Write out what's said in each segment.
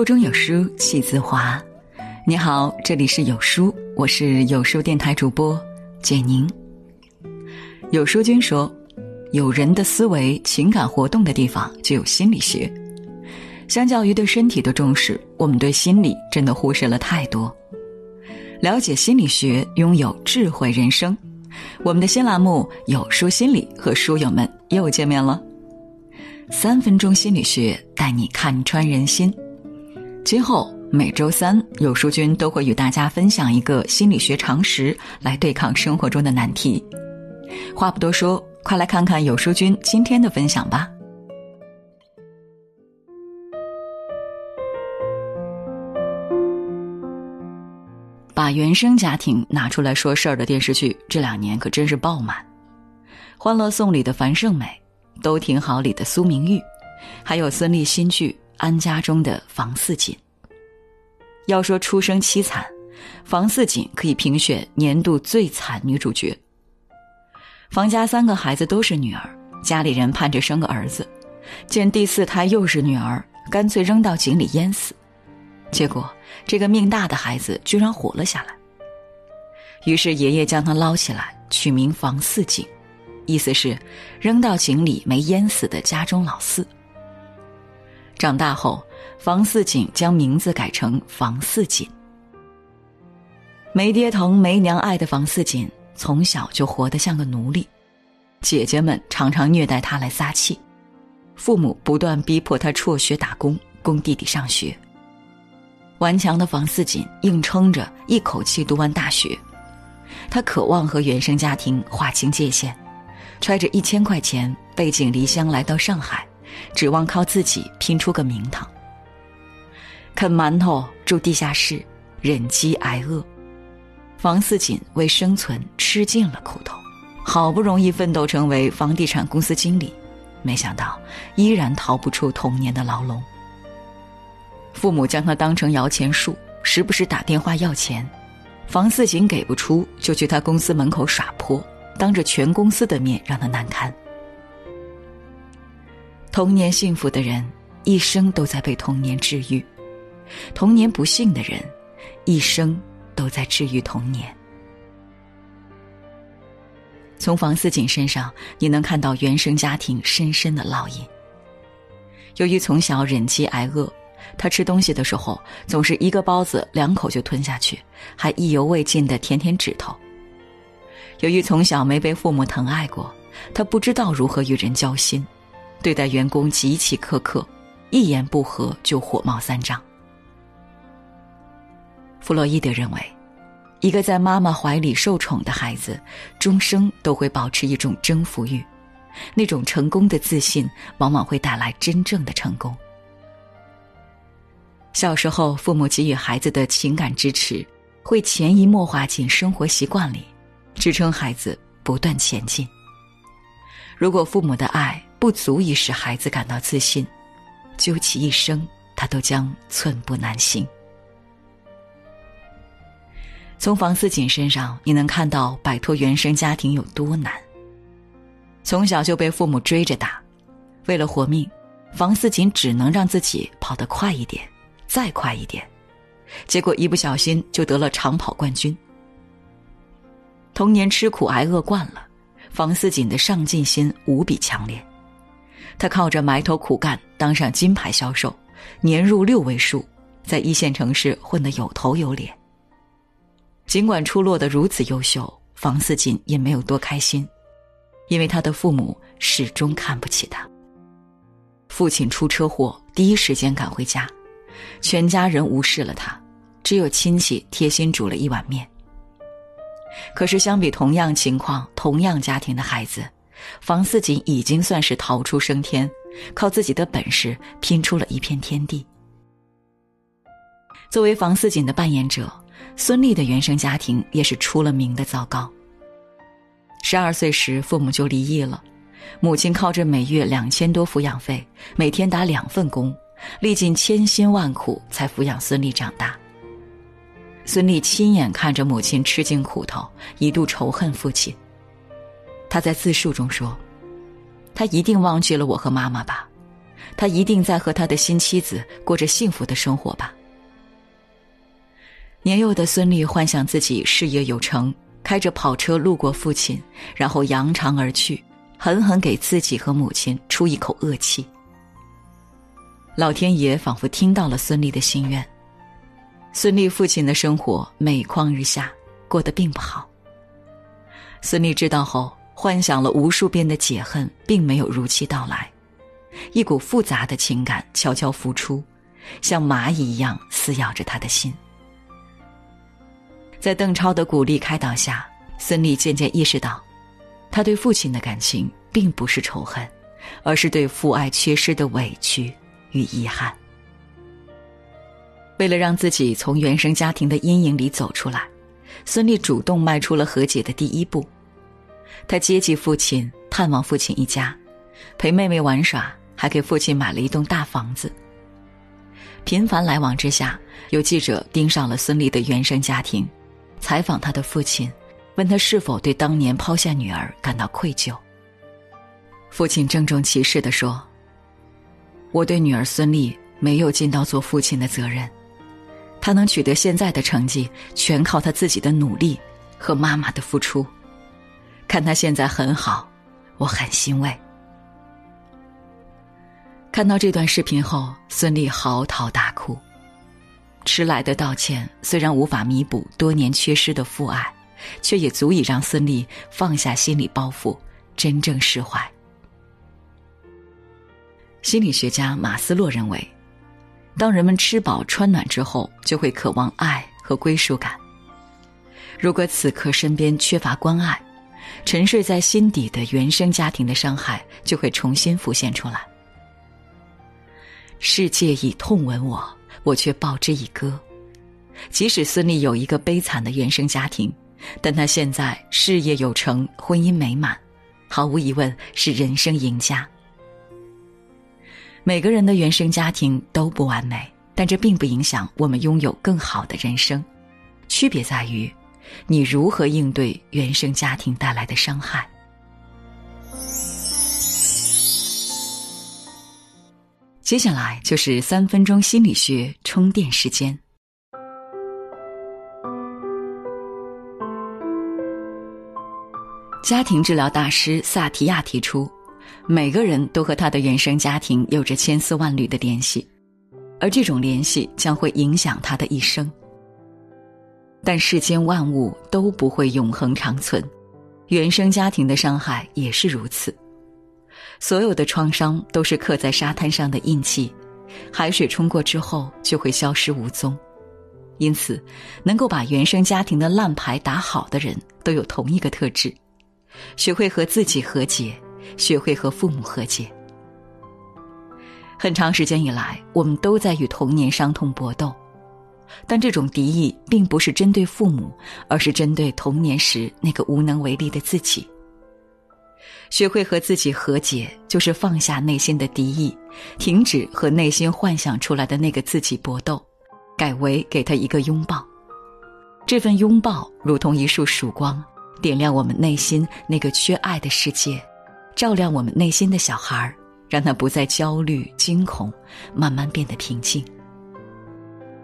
腹中有书气自华。你好，这里是有书，我是有书电台主播简宁。有书君说，有人的思维、情感活动的地方就有心理学。相较于对身体的重视，我们对心理真的忽视了太多。了解心理学，拥有智慧人生。我们的新栏目《有书心理》和书友们又见面了。三分钟心理学带你看穿人心。今后每周三，有书君都会与大家分享一个心理学常识，来对抗生活中的难题。话不多说，快来看看有书君今天的分享吧。把原生家庭拿出来说事儿的电视剧，这两年可真是爆满，《欢乐颂》里的樊胜美，《都挺好》里的苏明玉，还有孙俪新剧《安家》中的房似锦。要说出生凄惨，房似锦可以评选年度最惨女主角。房家三个孩子都是女儿，家里人盼着生个儿子，见第四胎又是女儿，干脆扔到井里淹死。结果，这个命大的孩子居然活了下来。于是爷爷将他捞起来，取名房似锦，意思是扔到井里没淹死的家中老四。长大后，房似锦将名字改成房似锦。没爹疼、没娘爱的房似锦，从小就活得像个奴隶，姐姐们常常虐待他来撒气，父母不断逼迫他辍学打工，供弟弟上学。顽强的房似锦硬撑着，一口气读完大学。他渴望和原生家庭划清界限，揣着一千块钱背井离乡来到上海，指望靠自己拼出个名堂。啃馒头，住地下室，忍饥挨饿，房似锦为生存吃尽了苦头。好不容易奋斗成为房地产公司经理，没想到依然逃不出童年的牢笼。父母将他当成摇钱树，时不时打电话要钱，房似锦给不出，就去他公司门口耍泼，当着全公司的面让他难堪。童年幸福的人，一生都在被童年治愈；童年不幸的人，一生都在治愈童年。从房似锦身上，你能看到原生家庭深深的烙印。由于从小忍饥挨饿。他吃东西的时候，总是一个包子两口就吞下去，还意犹未尽的舔舔指头。由于从小没被父母疼爱过，他不知道如何与人交心，对待员工极其苛刻，一言不合就火冒三丈。弗洛伊德认为，一个在妈妈怀里受宠的孩子，终生都会保持一种征服欲，那种成功的自信，往往会带来真正的成功。小时候，父母给予孩子的情感支持，会潜移默化进生活习惯里，支撑孩子不断前进。如果父母的爱不足以使孩子感到自信，究其一生，他都将寸步难行。从房似锦身上，你能看到摆脱原生家庭有多难。从小就被父母追着打，为了活命，房似锦只能让自己跑得快一点。再快一点，结果一不小心就得了长跑冠军。童年吃苦挨饿惯了，房似锦的上进心无比强烈。他靠着埋头苦干当上金牌销售，年入六位数，在一线城市混得有头有脸。尽管出落得如此优秀，房似锦也没有多开心，因为他的父母始终看不起他。父亲出车祸，第一时间赶回家。全家人无视了他，只有亲戚贴心煮了一碗面。可是相比同样情况、同样家庭的孩子，房似锦已经算是逃出升天，靠自己的本事拼出了一片天地。作为房似锦的扮演者，孙俪的原生家庭也是出了名的糟糕。十二岁时，父母就离异了，母亲靠着每月两千多抚养费，每天打两份工。历尽千辛万苦才抚养孙俪长大。孙俪亲眼看着母亲吃尽苦头，一度仇恨父亲。他在自述中说：“他一定忘记了我和妈妈吧？他一定在和他的新妻子过着幸福的生活吧。年幼的孙俪幻想自己事业有成，开着跑车路过父亲，然后扬长而去，狠狠给自己和母亲出一口恶气。老天爷仿佛听到了孙俪的心愿，孙俪父亲的生活每况日下，过得并不好。孙俪知道后，幻想了无数遍的解恨，并没有如期到来，一股复杂的情感悄悄浮出，像蚂蚁一样撕咬着他的心。在邓超的鼓励开导下，孙俪渐渐意识到，他对父亲的感情并不是仇恨，而是对父爱缺失的委屈与遗憾。为了让自己从原生家庭的阴影里走出来。孙俪主动迈出了和解的第一步，他接济父亲，探望父亲一家，陪妹妹玩耍，还给父亲买了一栋大房子。频繁来往之下，有记者盯上了孙俪的原生家庭，采访他的父亲，问他是否对当年抛下女儿感到愧疚。父亲郑重其事地说：“我对女儿孙俪没有尽到做父亲的责任。”她能取得现在的成绩，全靠她自己的努力和妈妈的付出。看他现在很好，我很欣慰。看到这段视频后，孙俪嚎啕大哭。迟来的道歉虽然无法弥补多年缺失的父爱，却也足以让孙俪放下心理包袱，真正释怀。心理学家马斯洛认为。当人们吃饱穿暖之后，就会渴望爱和归属感。如果此刻身边缺乏关爱，沉睡在心底的原生家庭的伤害就会重新浮现出来。世界以痛吻我，我却报之以歌。即使孙俪有一个悲惨的原生家庭，但她现在事业有成，婚姻美满，毫无疑问是人生赢家。每个人的原生家庭都不完美，但这并不影响我们拥有更好的人生。区别在于，你如何应对原生家庭带来的伤害。接下来就是三分钟心理学充电时间。家庭治疗大师萨提亚提出。每个人都和他的原生家庭有着千丝万缕的联系，而这种联系将会影响他的一生。但世间万物都不会永恒长存，原生家庭的伤害也是如此。所有的创伤都是刻在沙滩上的印记，海水冲过之后就会消失无踪。因此，能够把原生家庭的烂牌打好的人都有同一个特质：学会和自己和解。学会和父母和解。很长时间以来，我们都在与童年伤痛搏斗，但这种敌意并不是针对父母，而是针对童年时那个无能为力的自己。学会和自己和解，就是放下内心的敌意，停止和内心幻想出来的那个自己搏斗，改为给他一个拥抱。这份拥抱如同一束曙光，点亮我们内心那个缺爱的世界。照亮我们内心的小孩儿，让他不再焦虑、惊恐，慢慢变得平静。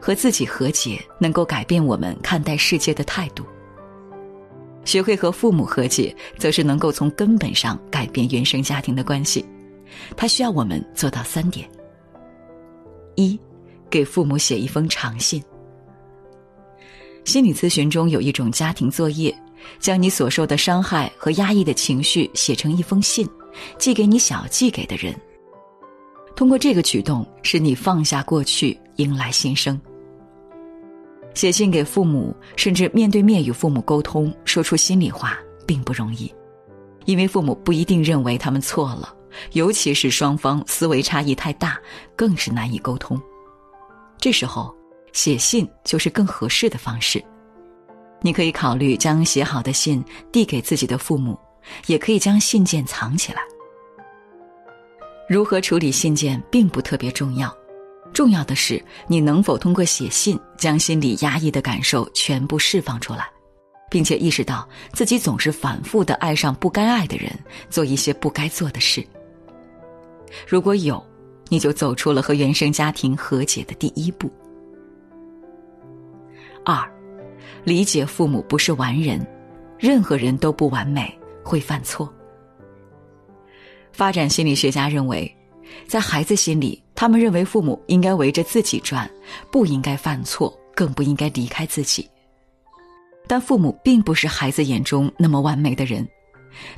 和自己和解，能够改变我们看待世界的态度。学会和父母和解，则是能够从根本上改变原生家庭的关系。它需要我们做到三点：一，给父母写一封长信。心理咨询中有一种家庭作业。将你所受的伤害和压抑的情绪写成一封信，寄给你想要寄给的人。通过这个举动，使你放下过去，迎来新生。写信给父母，甚至面对面与父母沟通，说出心里话，并不容易，因为父母不一定认为他们错了，尤其是双方思维差异太大，更是难以沟通。这时候，写信就是更合适的方式。你可以考虑将写好的信递给自己的父母，也可以将信件藏起来。如何处理信件并不特别重要，重要的是你能否通过写信将心里压抑的感受全部释放出来，并且意识到自己总是反复的爱上不该爱的人，做一些不该做的事。如果有，你就走出了和原生家庭和解的第一步。二，理解父母不是完人，任何人都不完美，会犯错。发展心理学家认为，在孩子心里，他们认为父母应该围着自己转，不应该犯错，更不应该离开自己。但父母并不是孩子眼中那么完美的人，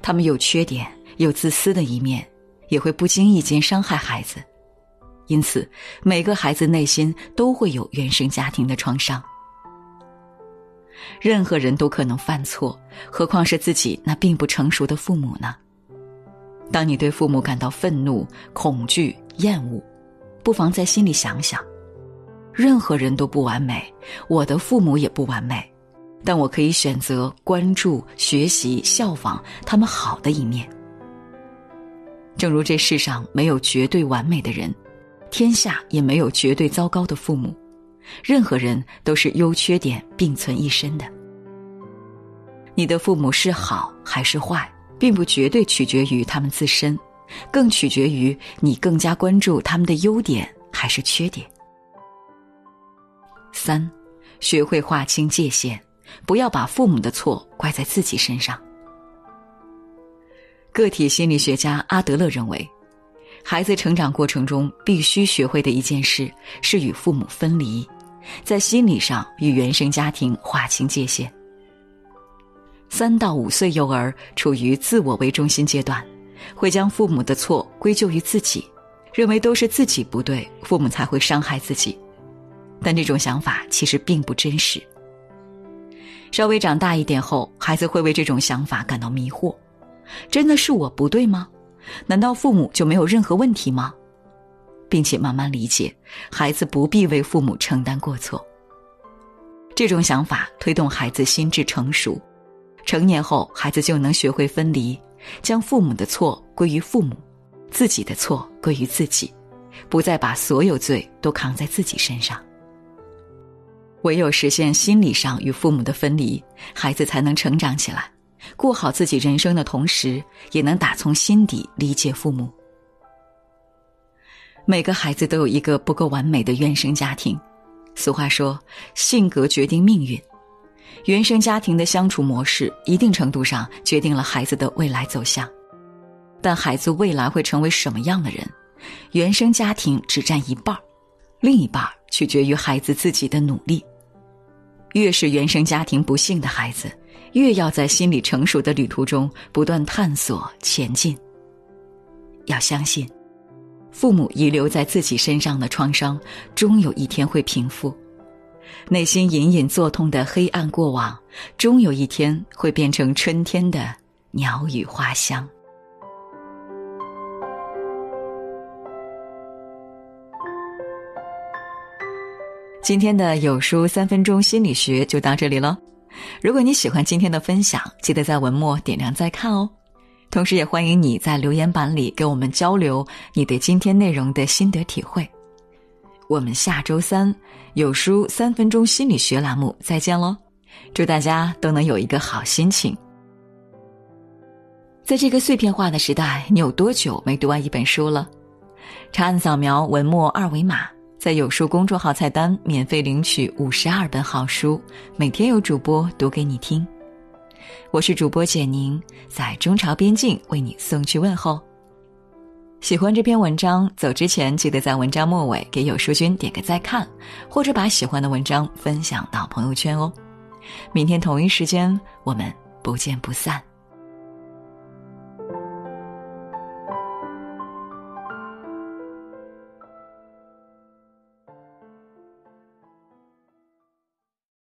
他们有缺点，有自私的一面，也会不经意间伤害孩子。因此，每个孩子内心都会有原生家庭的创伤。任何人都可能犯错，何况是自己那并不成熟的父母呢？当你对父母感到愤怒、恐惧、厌恶，不妨在心里想想：任何人都不完美，我的父母也不完美。但我可以选择关注、学习、效仿他们好的一面。正如这世上没有绝对完美的人，天下也没有绝对糟糕的父母，任何人都是优缺点并存一身的。你的父母是好还是坏，并不绝对取决于他们自身，更取决于你更加关注他们的优点还是缺点。三，学会划清界限。不要把父母的错怪在自己身上。个体心理学家阿德勒认为，孩子成长过程中必须学会的一件事是与父母分离，在心理上与原生家庭划清界限。三到五岁幼儿处于自我为中心阶段，会将父母的错归咎于自己，认为都是自己不对，父母才会伤害自己。但这种想法其实并不真实。稍微长大一点后，孩子会为这种想法感到迷惑：真的是我不对吗？难道父母就没有任何问题吗？并且慢慢理解，孩子不必为父母承担过错。这种想法推动孩子心智成熟，成年后孩子就能学会分离，将父母的错归于父母，自己的错归于自己，不再把所有罪都扛在自己身上。唯有实现心理上与父母的分离，孩子才能成长起来，过好自己人生的同时，也能打从心底理解父母。每个孩子都有一个不够完美的原生家庭，俗话说，性格决定命运，原生家庭的相处模式，一定程度上决定了孩子的未来走向。但孩子未来会成为什么样的人，原生家庭只占一半另一半取决于孩子自己的努力。越是原生家庭不幸的孩子，越要在心理成熟的旅途中不断探索前进。要相信，父母遗留在自己身上的创伤，终有一天会平复；内心隐隐作痛的黑暗过往，终有一天会变成春天的鸟语花香。今天的有书三分钟心理学就到这里了。如果你喜欢今天的分享，记得在文末点亮再看哦。同时，也欢迎你在留言板里跟我们交流你对今天内容的心得体会。我们下周三有书三分钟心理学栏目再见喽！祝大家都能有一个好心情。在这个碎片化的时代，你有多久没读完一本书了？长按扫描文末二维码。在有书公众号菜单免费领取五十二本好书，每天有主播读给你听。我是主播简宁，在中朝边境为你送去问候。喜欢这篇文章，走之前记得在文章末尾给有书君点个再看，或者把喜欢的文章分享到朋友圈哦。明天同一时间，我们不见不散。